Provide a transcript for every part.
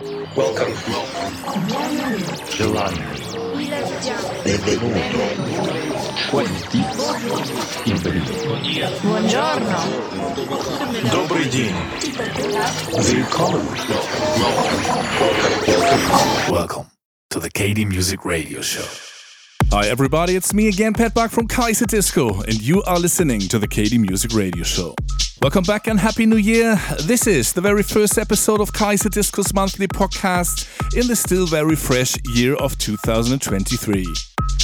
Welcome. July. Benvenuto. 20. Buongiorno. Добрый день. Welcome. Welcome. Welcome to the KD Music Radio Show. Hi everybody, it's me again, Pat Buck from Kaiserdisco, and you are listening to the KD Music Radio Show. Welcome back and Happy New Year. This is the very first episode of Kaiserdisco's monthly podcast in the still very fresh year of 2023.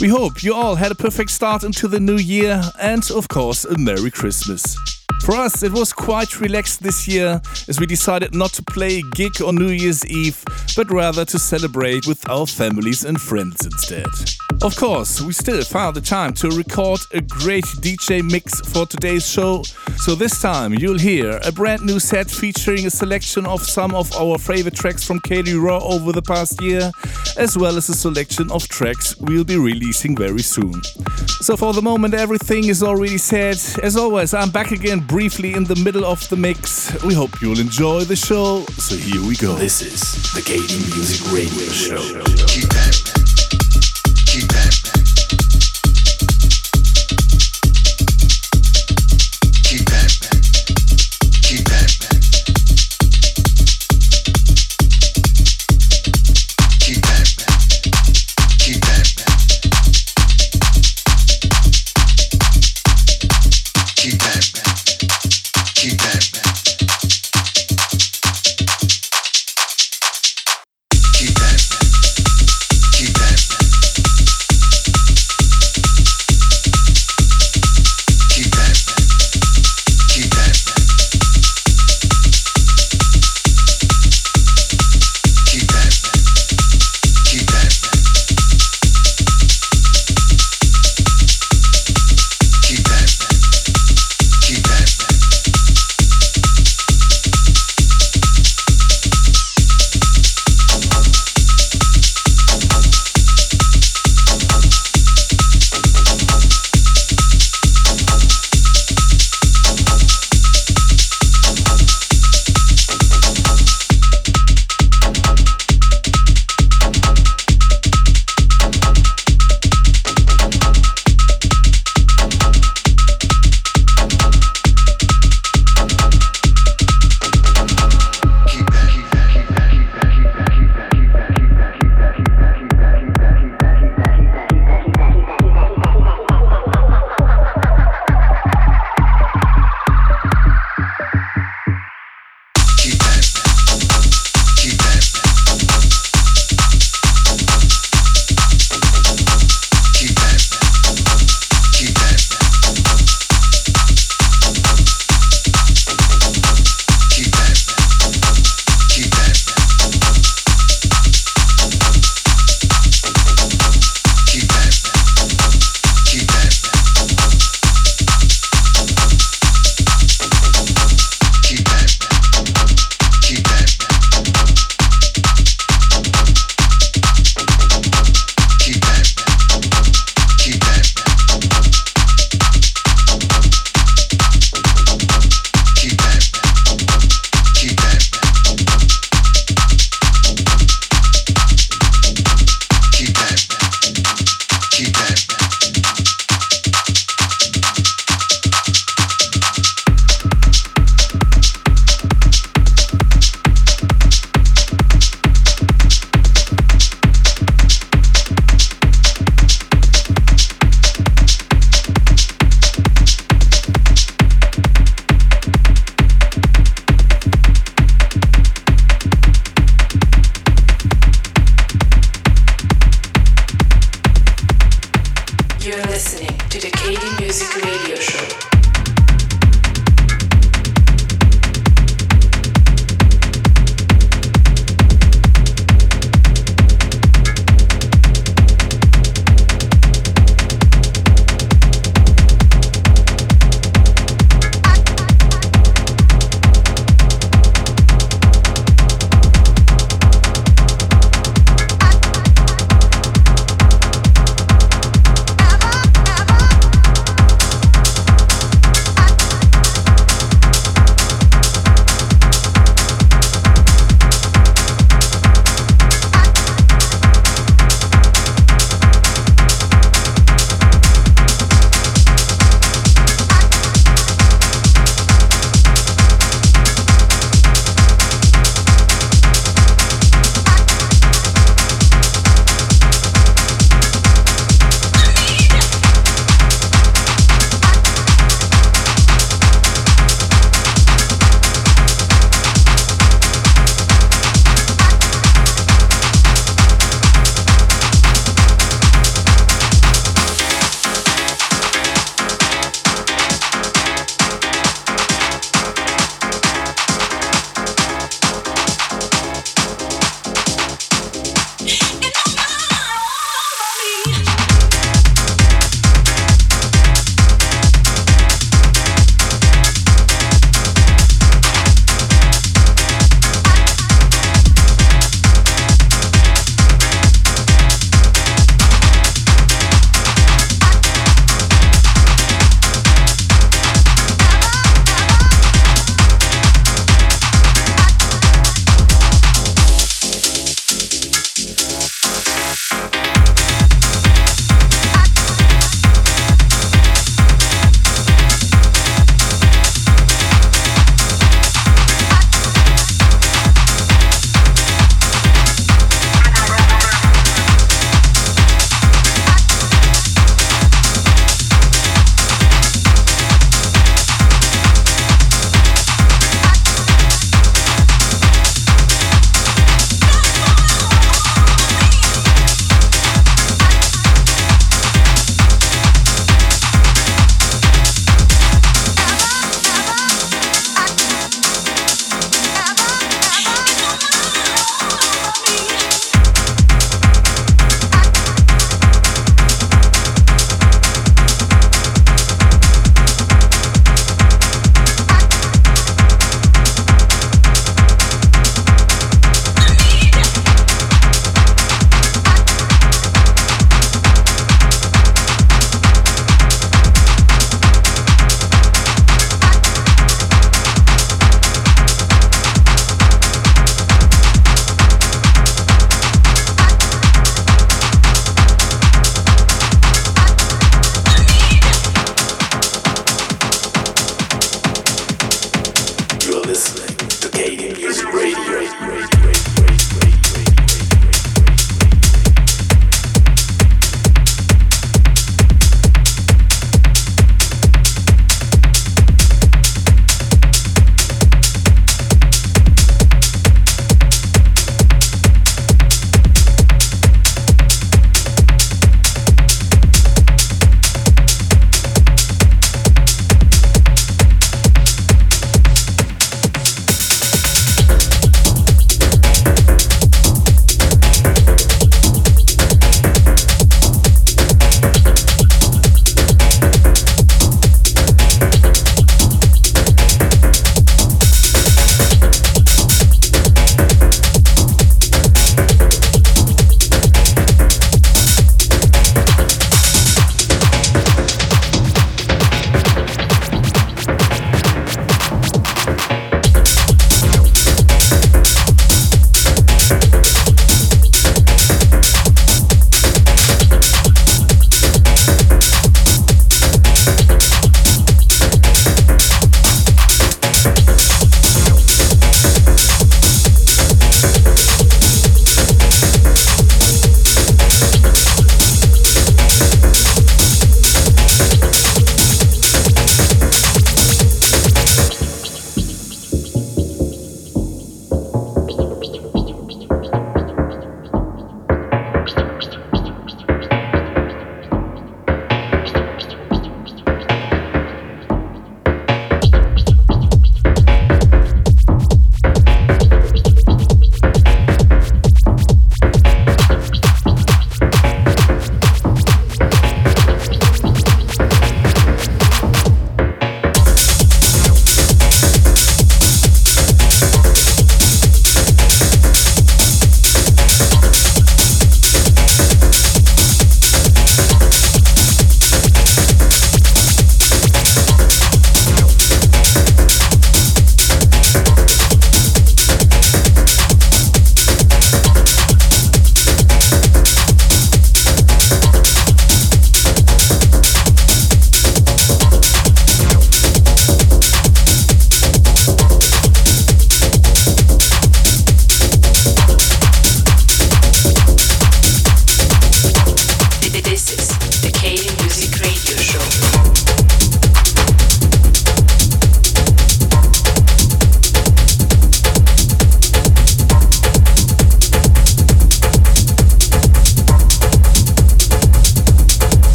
We hope you all had a perfect start into the new year and, of course, a Merry Christmas. For us, it was quite relaxed this year as we decided not to play a gig on New Year's Eve, but rather to celebrate with our families and friends instead. Of course, we still found the time to record a great DJ mix for today's show, so this time you'll hear a brand new set featuring a selection of some of our favorite tracks from KD Raw over the past year, as well as a selection of tracks we'll be releasing very soon. So for the moment, everything is already said. As always, I'm back again briefly in the middle of the mix. We hope you'll enjoy the show. So here we go. This is the KD Music Radio Show.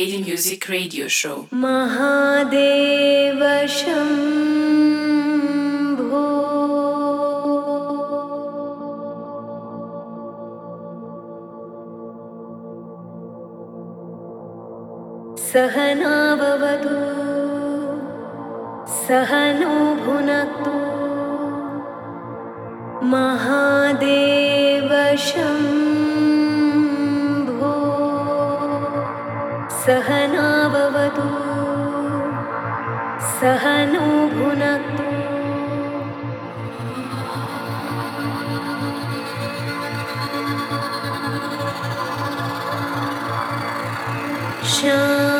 the KD Music Radio Show. Mahadev Shambho सहना भवतु सहनो भुनक्तु महादेव सहना भवतु सहनो भुनक्तु शान्ति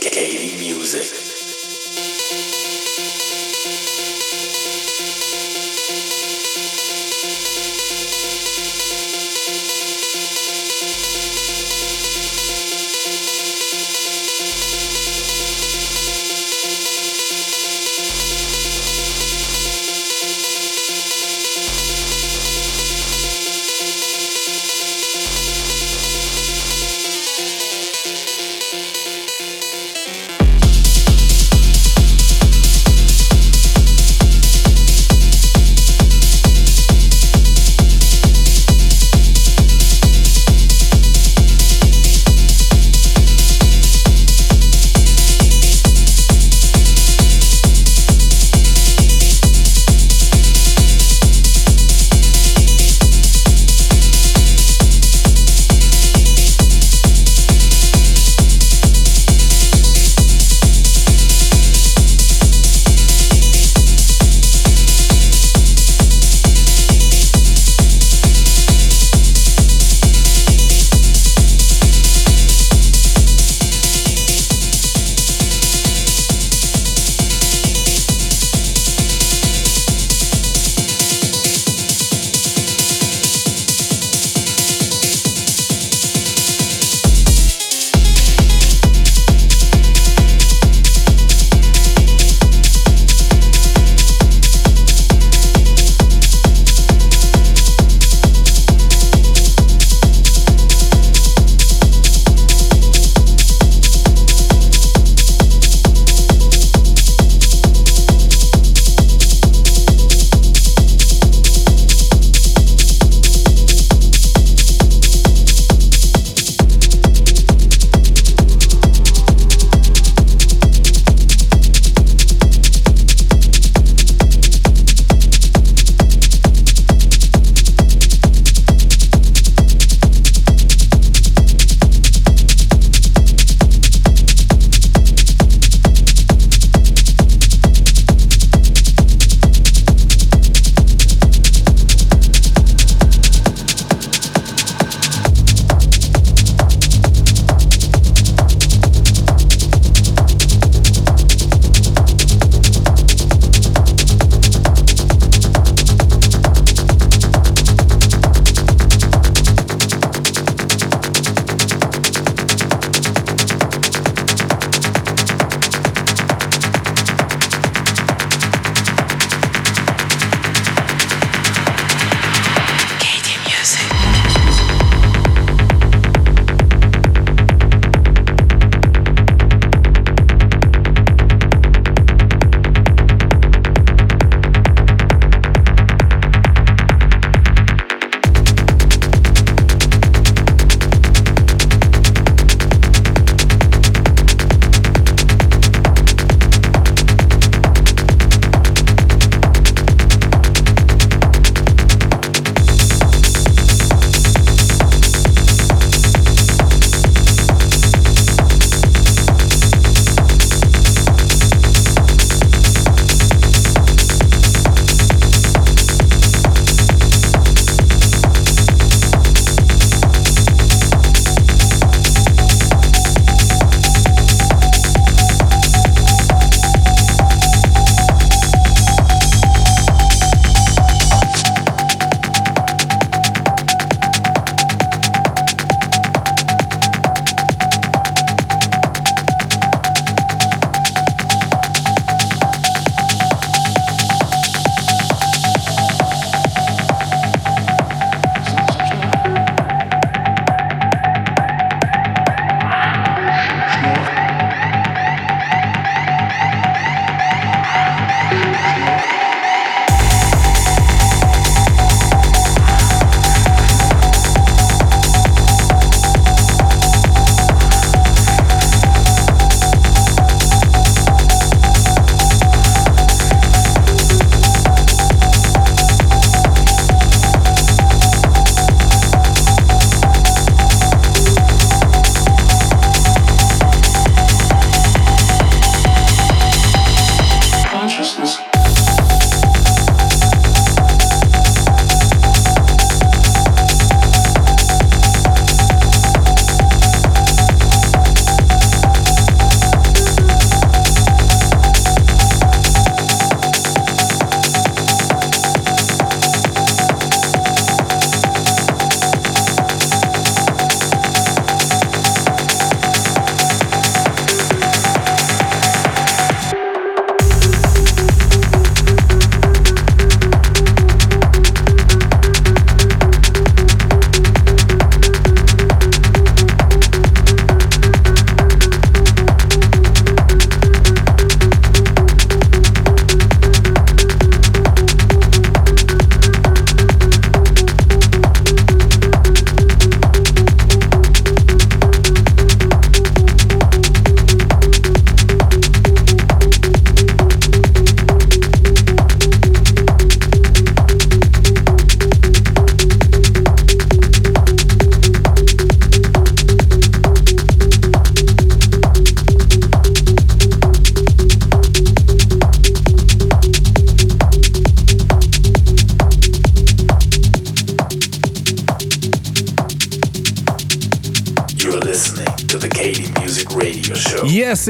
KD Music.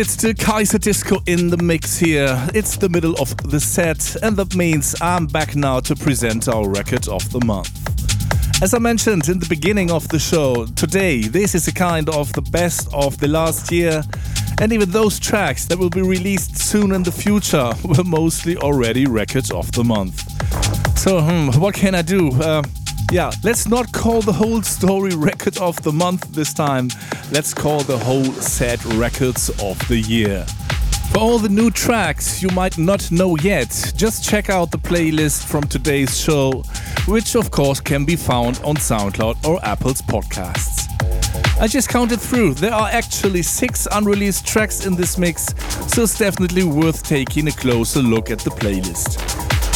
It's the Kaiserdisco in the mix here. It's the middle of the set, and that means I'm back now to present our record of the month. As I mentioned in the beginning of the show, today this is a kind of the best of the last year, and even those tracks that will be released soon in the future were mostly already records of the month. So, hmm, what can I do? Uh, yeah, let's not call the whole story record of the month this time. Let's call the whole set records of the year. For all the new tracks you might not know yet, just check out the playlist from today's show, which of course can be found on SoundCloud or Apple's podcasts. I just counted through, there are actually six unreleased tracks in this mix, so it's definitely worth taking a closer look at the playlist.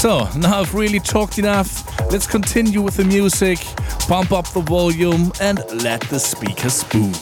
So, now I've really talked enough, let's continue with the music, pump up the volume, and let the speakers boom.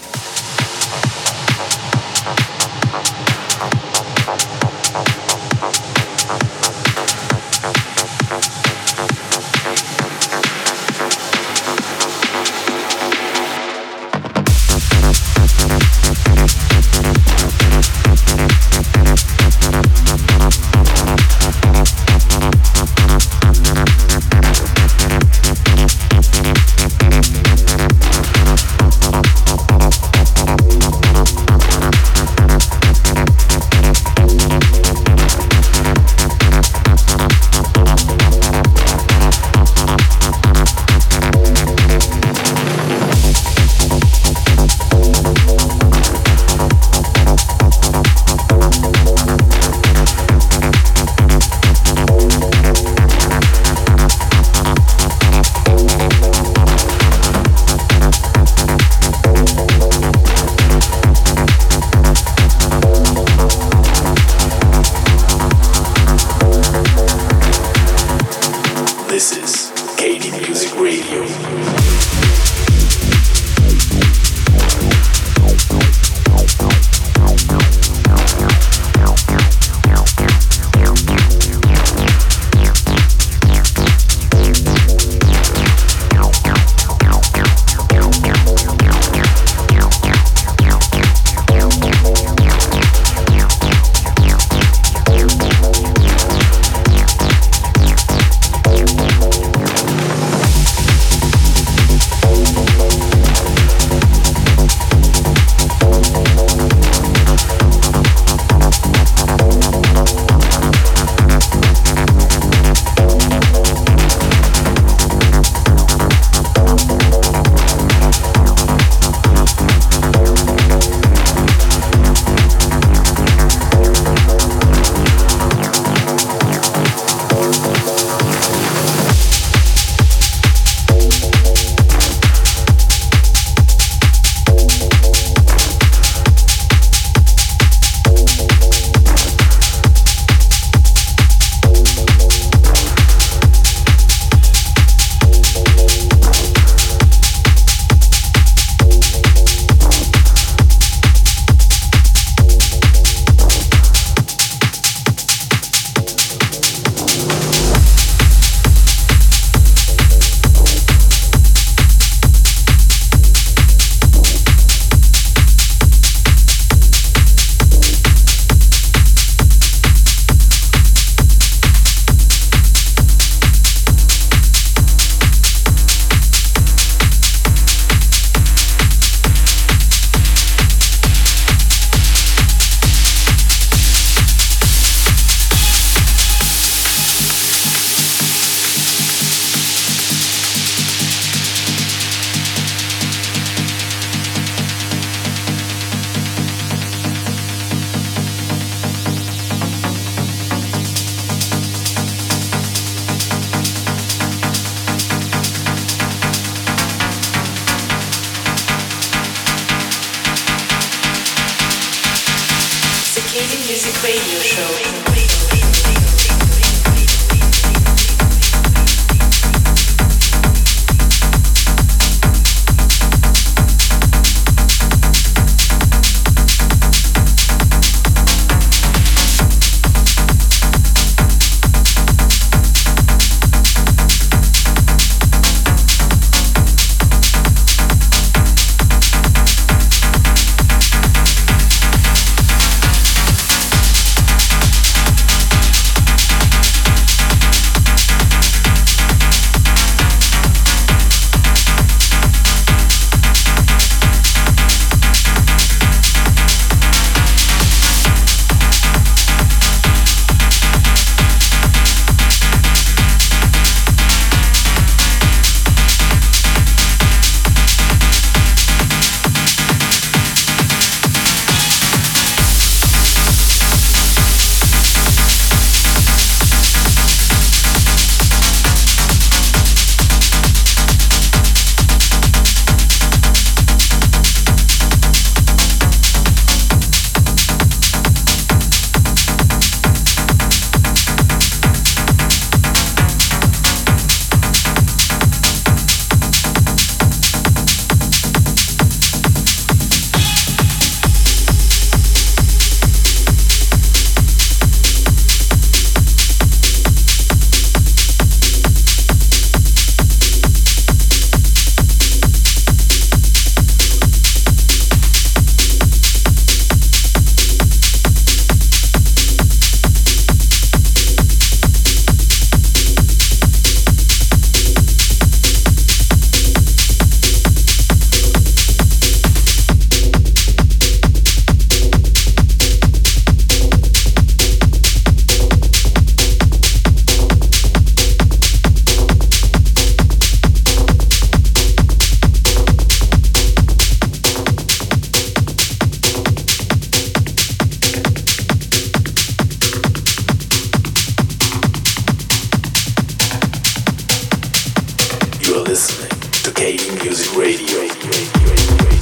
You're listening to KD Music Radio.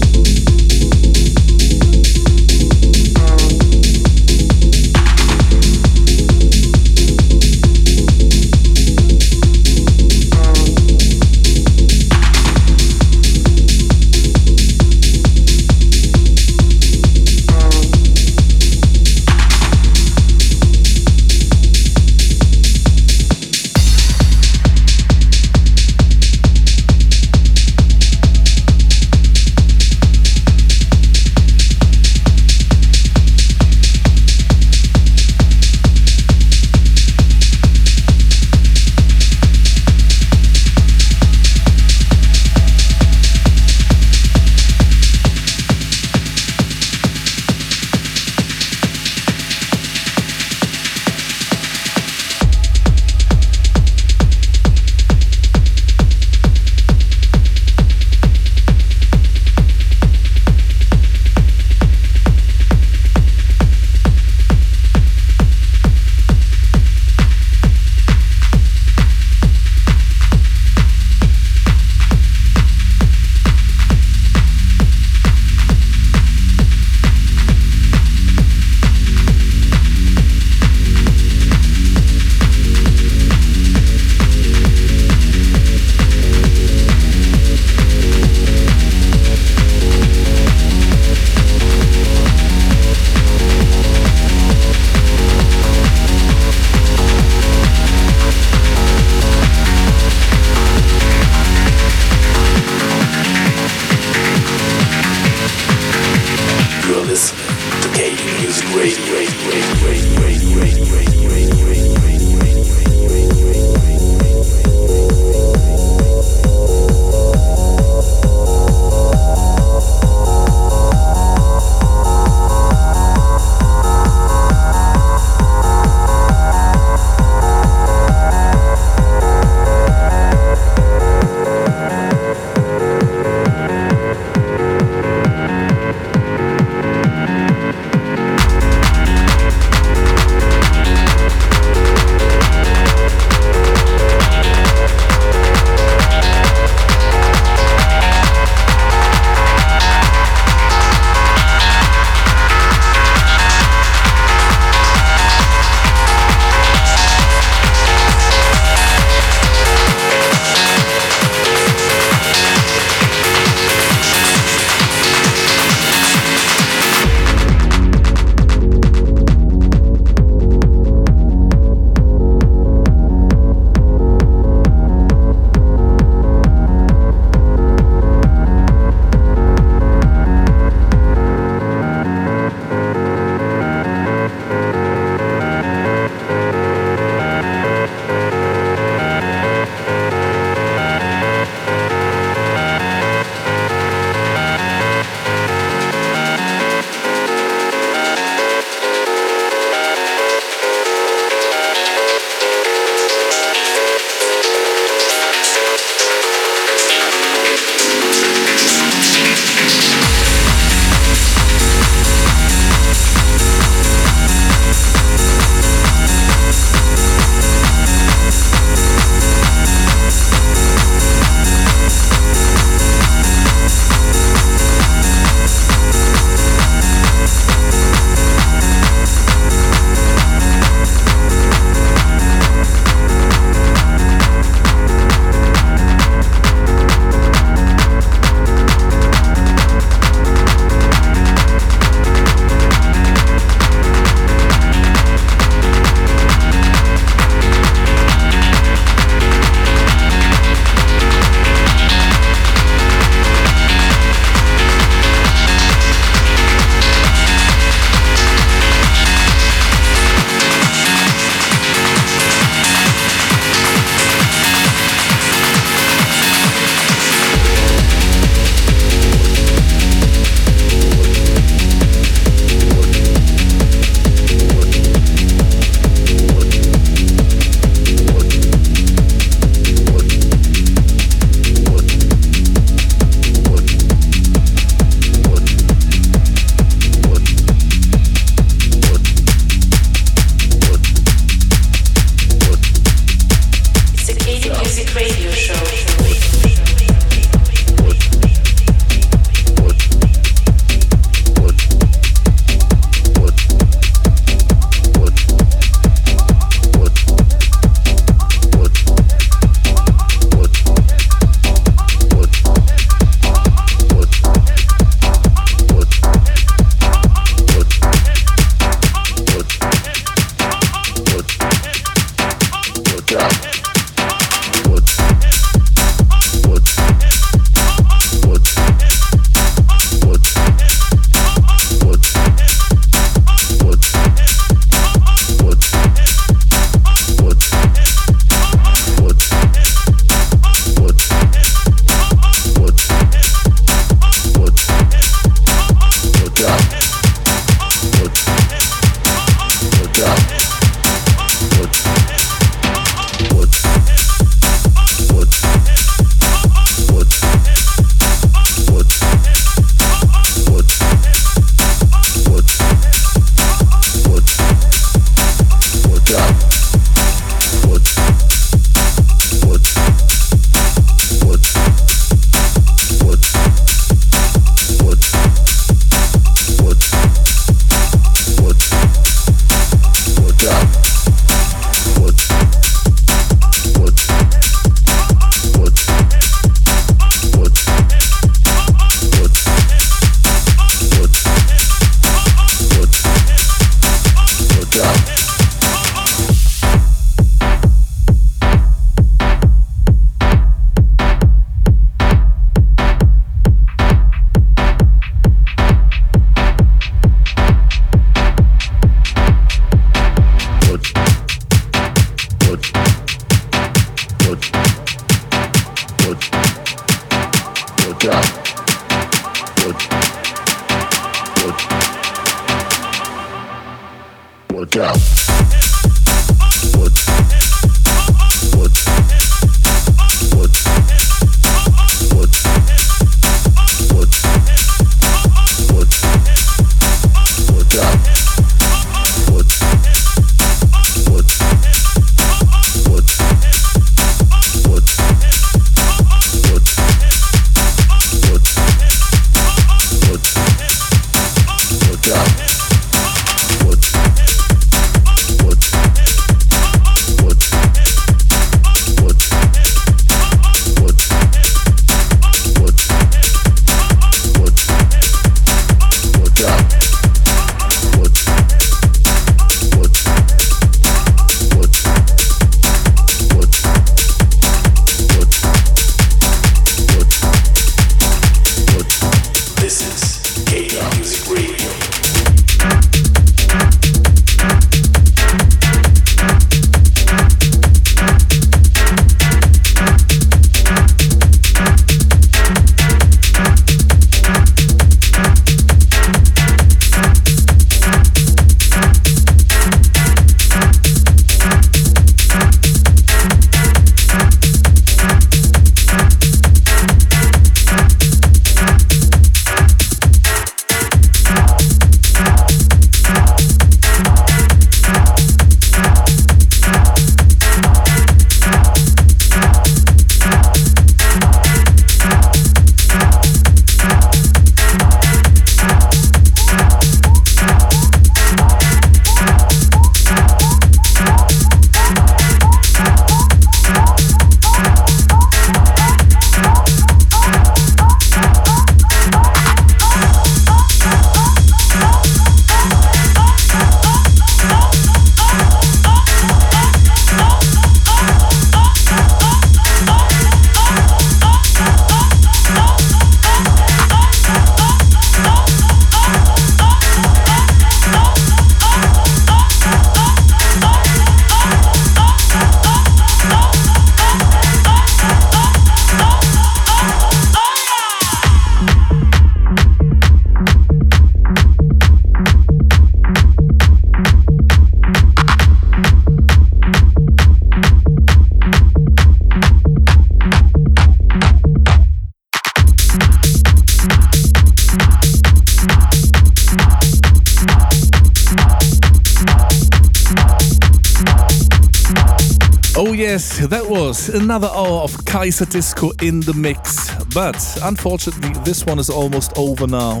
Another hour of Kaiserdisco in the mix. But unfortunately, this one is almost over now,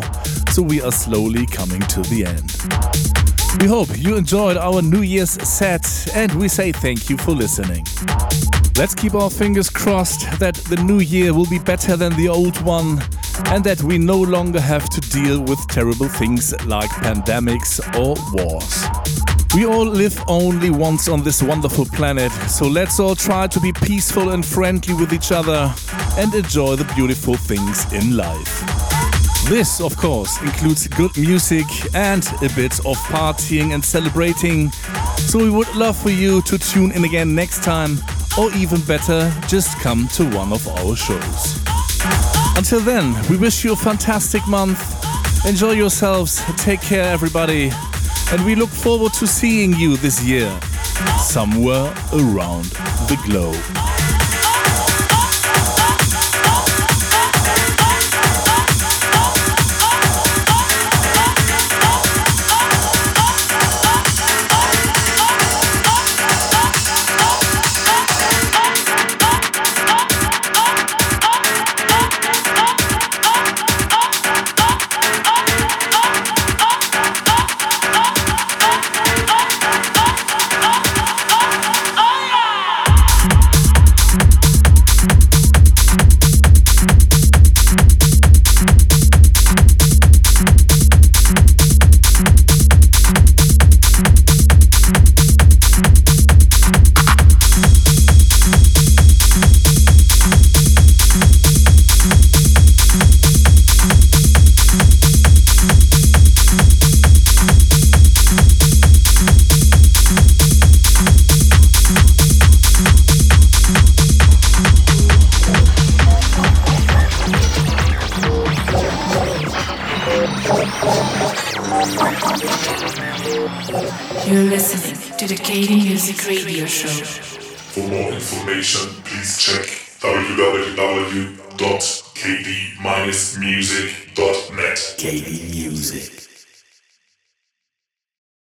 so we are slowly coming to the end. We hope you enjoyed our New Year's set, and we say thank you for listening. Let's keep our fingers crossed that the new year will be better than the old one, and that we no longer have to deal with terrible things like pandemics or wars. We all live only once on this wonderful planet, so let's all try to be peaceful and friendly with each other and enjoy the beautiful things in life. This, of course, includes good music and a bit of partying and celebrating. So we would love for you to tune in again next time, or even better, just come to one of our shows. Until then, we wish you a fantastic month. Enjoy yourselves, take care, everybody, and we look forward to seeing you this year, somewhere around the globe.